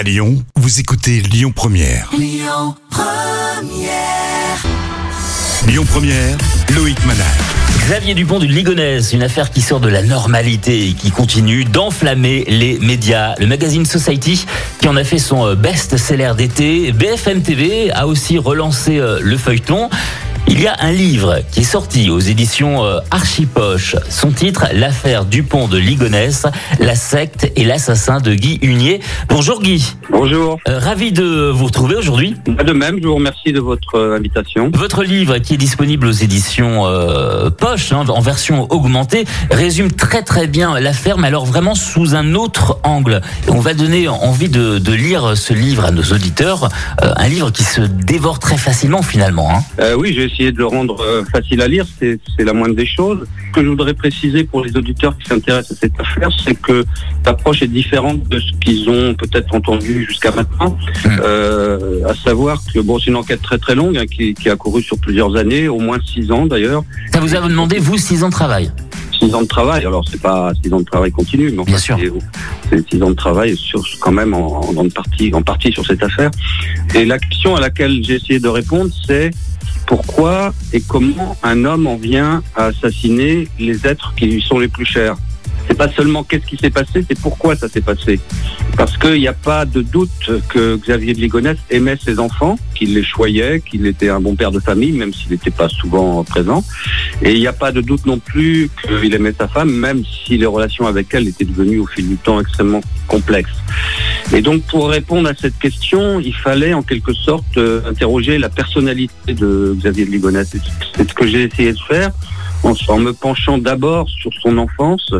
À Lyon, vous écoutez Lyon Première. Lyon Première, Loïc Manal. Xavier Dupont du Ligonnès, une affaire qui sort de la normalité et qui continue d'enflammer les médias. Le magazine Society, qui en a fait son euh, best-seller d'été, BFM TV a aussi relancé euh, le feuilleton. Il y a un livre qui est sorti aux éditions euh, Archipoche. Son titre, L'affaire Dupont de Ligonnès, la secte et l'assassin de Guy Hunier. Bonjour Guy. Bonjour. Euh, ravi de vous retrouver aujourd'hui. De même, je vous remercie de votre euh, invitation. Votre livre, qui est disponible aux éditions euh, Poche, hein, en version augmentée, résume très très bien l'affaire, mais alors vraiment sous un autre angle. Et on va donner envie de, de lire ce livre à nos auditeurs, euh, un livre qui se dévore très facilement finalement. Hein. Oui, j'ai de le rendre euh, facile à lire, c'est la moindre des choses. Ce que je voudrais préciser pour les auditeurs qui s'intéressent à cette affaire, c'est que l'approche est différente de ce qu'ils ont peut-être entendu jusqu'à maintenant. Euh, à savoir que bon, c'est une enquête très très longue hein, qui, qui a couru sur plusieurs années, au moins six ans d'ailleurs. Ça vous a demandé, vous, six ans de travail? Six ans de travail, alors c'est pas six ans de travail continu, mais enfin, Bien sûr. c'est- six ans de travail sur quand même en, en, grande partie, en partie sur cette affaire. Et la question à laquelle j'ai essayé de répondre, c'est pourquoi et comment un homme en vient à assassiner les êtres qui lui sont les plus chers. C'est pas seulement qu'est-ce qui s'est passé, c'est pourquoi ça s'est passé. Parce qu'il n'y a pas de doute que Xavier de aimait ses enfants, qu'il les choyait, qu'il était un bon père de famille, même s'il n'était pas souvent présent. Et il n'y a pas de doute non plus qu'il aimait sa femme, même si les relations avec elle étaient devenues au fil du temps extrêmement complexes. Et donc pour répondre à cette question, il fallait en quelque sorte euh, interroger la personnalité de Xavier de Ligonnès. C'est ce que j'ai essayé de faire en, me penchant d'abord sur son enfance.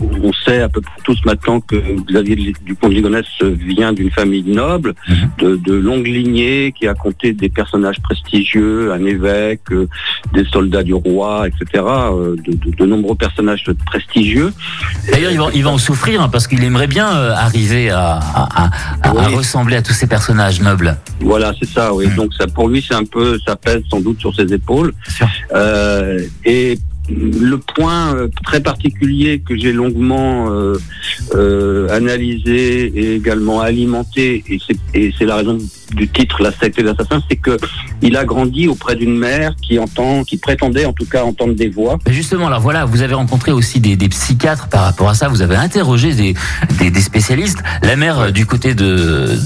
On sait à peu près tous maintenant que Xavier de- Dupont de Ligonnès vient d'une famille noble, Mhm. de, de longue lignée, qui a compté des personnages prestigieux, un évêque, euh, des soldats du roi, etc., euh, de, de- de nombreux personnages prestigieux. D'ailleurs, il va, il va en souffrir hein, parce qu'il aimerait bien euh, arriver à, à- à- à Oui. ressembler à tous ces personnages nobles. Voilà, c'est ça, oui. Mm. Donc ça, pour lui, c'est un peu, ça pèse sans doute sur ses épaules. et le point euh, très particulier que j'ai longuement euh, euh, analysé et également alimenté, et c'est, et c'est la raison du titre La secte des assassins, c'est que il a grandi auprès d'une mère qui entend, qui prétendait en tout cas entendre des voix. Justement, alors voilà, vous avez rencontré aussi des, des psychiatres par rapport à ça. Vous avez interrogé des, des, des spécialistes. La mère, euh, du côté de,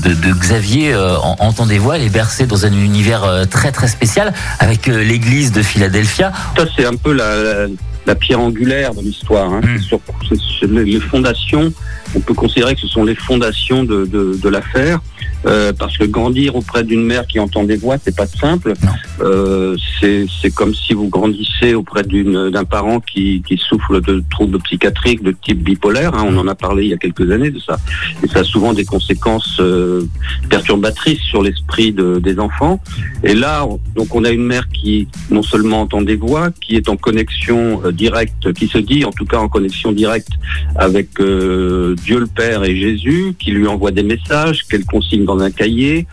de, de Xavier, euh, en- entend des voix. Elle est bercée dans un univers euh, très très spécial avec l'église de Philadelphia. Ça, c'est un peu la, la, la pierre angulaire de l'histoire. Hein. Mm. Sur- sur les, les fondations, on peut considérer que ce sont les fondations de, de, de l'affaire. Euh, parce que grandir auprès d'une mère qui entend des voix, c'est pas simple. Euh, c'est comme si vous grandissez auprès d'un parent qui, qui souffre de troubles psychiatriques de type bipolaire. hein. On en a parlé il y a quelques années de ça. Et ça a souvent des conséquences euh, perturbatrices sur l'esprit de- des enfants. Et là, on- donc on a une mère qui non seulement entend des voix, qui est en connexion directe, qui se dit en tout cas en connexion directe avec Dieu le Père et Jésus, qui lui envoie des messages qu'elle consigne dans un cahier,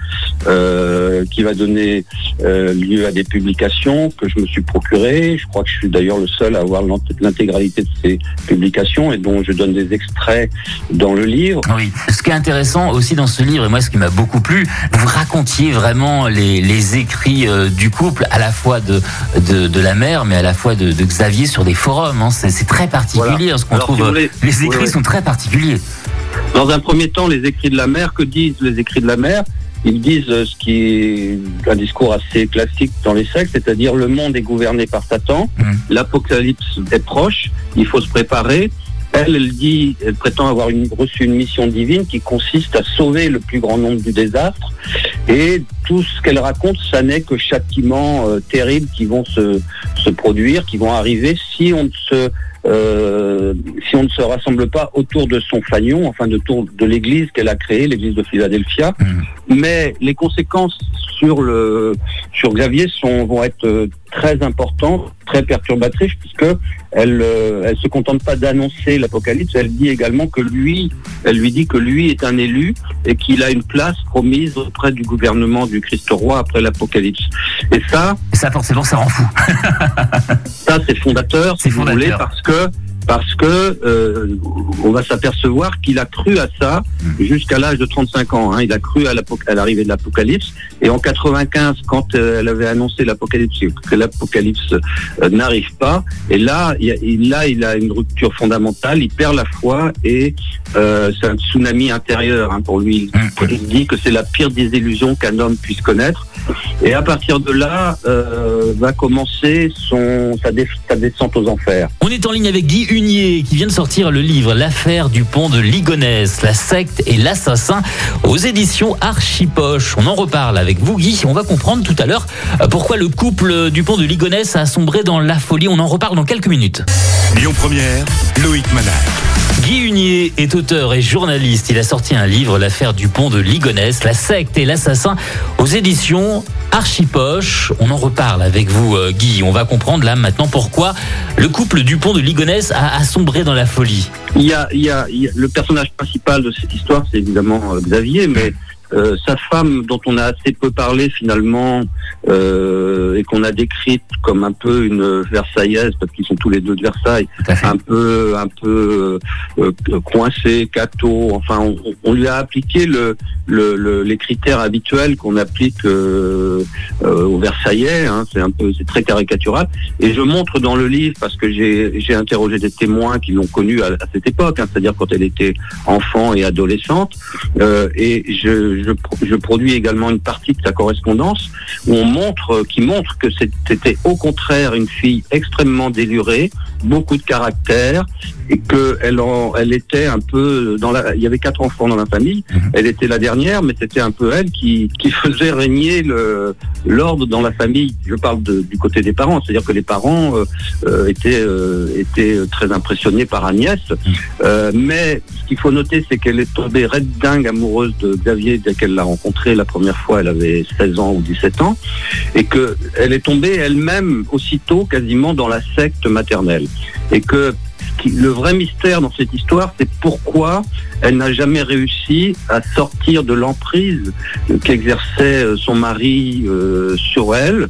euh, qui va donner euh, lieu à des publications que je me suis procuré. Je crois que je suis d'ailleurs le seul à avoir l'int- l'intégralité de ces publications et dont je donne des extraits dans le livre. Oui. Ce qui est intéressant aussi dans ce livre, et moi ce qui m'a beaucoup plu, vous racontiez vraiment les, les écrits euh, du couple, à la fois de, de, de la mère, mais à la fois de, de Xavier sur des forums. hein. C'est très particulier Voilà. hein, ce qu'on trouve. si voulez- les écrits Oui, oui. sont très particuliers. Dans un premier temps, les écrits de la mère, que disent les écrits de la mère Ils disent euh, ce qui est un discours assez classique dans les sectes, c'est-à-dire le monde est gouverné par Satan, Mhm. l'apocalypse est proche, il faut se préparer. Elle, elle dit, elle prétend avoir une- reçu une mission divine qui consiste à sauver le plus grand nombre du désastre. Et tout ce qu'elle raconte, ça n'est que châtiments euh, terribles qui vont se, se produire, qui vont arriver si on ne se euh, si on ne se rassemble pas autour de son fanion, enfin de, de l'église qu'elle a créée, l'église de Philadelphia. Mhm. Mais les conséquences sur le sur Xavier sont vont être euh, très importantes, très perturbatrices, puisque elle euh, elle se contente pas d'annoncer l'apocalypse, elle dit également que lui, elle lui dit que lui est un élu et qu'il a une place promise auprès du gouvernement du Christ roi après l'apocalypse. Et ça, Et ça, forcément, ça rend fou. ça c'est fondateur, si vous fondateur. voulez, parce que parce que euh, on va s'apercevoir qu'il a cru à ça jusqu'à l'âge de 35 ans. Hein. Il a cru à l'arrivée de l'apocalypse. Et en 95, quand euh, elle avait annoncé l'apocalypse, que l'apocalypse euh, n'arrive pas, et là, il, là, il a une rupture fondamentale. Il perd la foi et euh, c'est un tsunami intérieur hein, pour lui. Il dit que c'est la pire désillusion qu'un homme puisse connaître. Et à partir de là, euh, va commencer son, sa, descente aux enfers. On est en ligne avec Guy Qui vient de sortir le livre L'affaire du pont de Ligonès, la secte et l'assassin aux éditions Archipoche. On en reparle avec vous Guy. On va comprendre tout à l'heure euh, pourquoi le couple du pont de Ligonès a sombré dans la folie. On en reparle dans quelques minutes. Lyon Première, Loïc Manal. Guy Hunier est auteur et journaliste. Il a sorti un livre, L'affaire du pont de Ligonès, la secte et l'assassin, aux éditions Archipoche. On en reparle avec vous, euh, Guy. On va comprendre là maintenant pourquoi le couple du pont de Ligonès a, sombré dans la folie. Le personnage principal de cette histoire, c'est évidemment euh, Xavier, mais euh, sa femme, dont on a assez peu parlé finalement, euh, et qu'on a décrite comme un peu une Versaillaise, parce qu'ils sont tous les deux de Versailles, un peu, un peu euh, coincé, cateau. Enfin, on, lui a appliqué le, le, les critères habituels qu'on applique aux Versaillais. Hein, c'est un peu, c'est très caricatural. Et je montre dans le livre parce que j'ai interrogé des témoins qui l'ont connue à, cette époque, hein, c'est-à-dire quand elle était enfant et adolescente, et je je, produis également une partie de sa correspondance où on montre, qui montre que c'était au contraire une fille extrêmement délurée, beaucoup de caractère, et que elle, elle était un peu dans la. Il y avait quatre enfants dans la famille. Mhm. Elle était la dernière, mais c'était un peu elle qui, qui faisait régner l'ordre dans la famille. Je parle du côté des parents, c'est-à-dire que les parents euh, euh, étaient euh, étaient très impressionnés par Agnès. Mhm. mais ce qu'il faut noter, c'est qu'elle est tombée red dingue amoureuse de Xavier qu'elle l'a rencontré la première fois. Elle avait 16 ans ou 17 ans, et que elle est tombée elle-même aussitôt quasiment dans la secte maternelle, et que le vrai mystère dans cette histoire, c'est pourquoi elle n'a jamais réussi à sortir de l'emprise qu'exerçait euh, son mari euh, sur elle.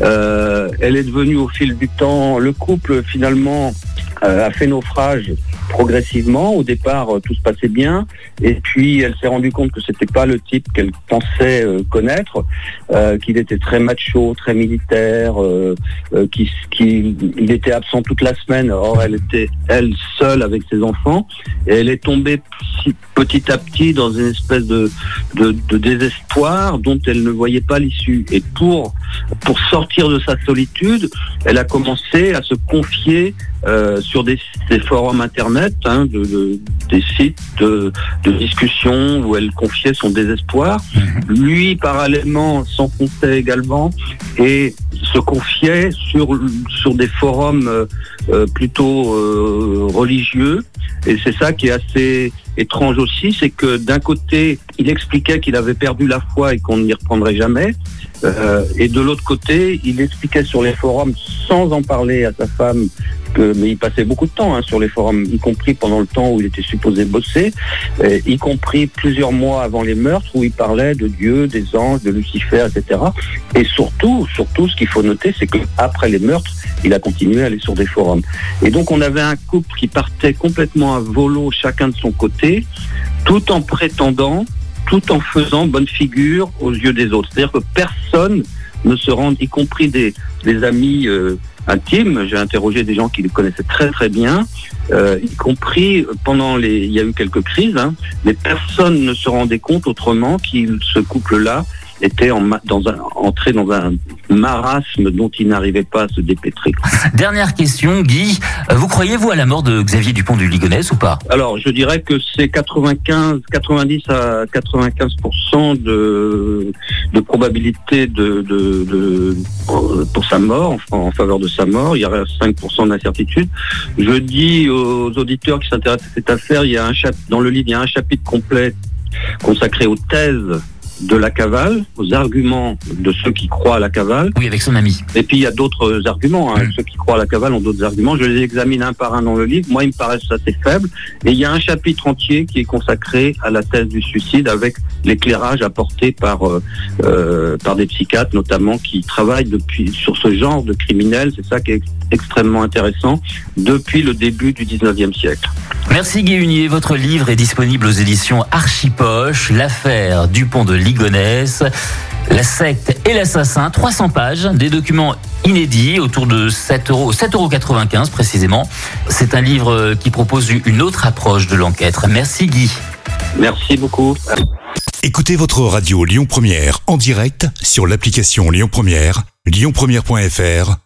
Euh, elle est devenue au fil du temps, le couple finalement a fait naufrage progressivement. Au départ, tout se passait bien, et puis elle s'est rendue compte que c'était pas le type qu'elle pensait connaître, qu'il était très macho, très militaire, qu'il était absent toute la semaine. Or, elle était elle seule avec ses enfants, et elle est tombée petit à petit dans une espèce de, de, désespoir dont elle ne voyait pas l'issue. Et pour, pour sortir de sa solitude, elle a commencé à se confier euh, sur des, forums internet, hein, de, des sites de, de, discussion où elle confiait son désespoir. Mhm. Lui, parallèlement, s'enfonçait également et se confiait sur, sur des forums euh, euh, plutôt religieux. Et c'est ça qui est assez étrange aussi, c'est que d'un côté, il expliquait qu'il avait perdu la foi et qu'on n'y reprendrait jamais. Euh, et de l'autre côté, il expliquait sur les forums, sans en parler à sa femme, mais il passait beaucoup de temps hein, sur les forums, y compris pendant le temps où il était supposé bosser, y compris plusieurs mois avant les meurtres, où il parlait de Dieu, des anges, de Lucifer, etc. Et surtout, surtout, ce qu'il faut noter, c'est qu'après les meurtres, il a continué à aller sur des forums. Et donc, on avait un couple qui partait complètement à volo, chacun de son côté, tout en prétendant tout en faisant bonne figure aux yeux des autres. C'est-à-dire que personne ne se rend, y compris des, amis euh, intimes. J'ai interrogé des gens qui les connaissaient très très bien, euh, y compris pendant les. Il y a eu quelques crises, hein, mais personne ne se rendait compte autrement qu'il ce couple-là était en, dans un, entré dans un marasme dont il n'arrivait pas à se dépêtrer. Dernière question, Guy. Euh, vous croyez-vous à la mort de Xavier Dupont du Ligonnès ou pas? Alors, je dirais que c'est 95, 90 à 95% de, de probabilité de, de, de, pour sa mort, en, faveur de sa mort. Il y a 5% d'incertitude. Je dis aux auditeurs qui s'intéressent à cette affaire, il y a un dans le livre, il y a un chapitre complet consacré aux thèses de la cavale, aux arguments de ceux qui croient à la cavale. Oui, avec son ami. Et puis il y a d'autres arguments. Hein. Mm. Ceux qui croient à la cavale ont d'autres arguments. Je les examine un par un dans le livre. Moi, ils me paraissent assez faibles. Et il y a un chapitre entier qui est consacré à la thèse du suicide avec l'éclairage apporté par euh, euh, par des psychiatres notamment qui travaillent depuis sur ce genre de criminels. C'est ça qui est extrêmement intéressant depuis le début du 19e siècle. Merci Guy Hunier. Votre livre est disponible aux éditions Archipoche, l'affaire du pont de Ligonnès. La secte et l'assassin, 300 pages, des documents inédits autour de 7 euros, 7,95 euros précisément. C'est un livre qui propose une autre approche de l'enquête. Merci Guy. Merci beaucoup. Écoutez votre radio Lyon Première en direct sur l'application Lyon Première, lyonpremière.fr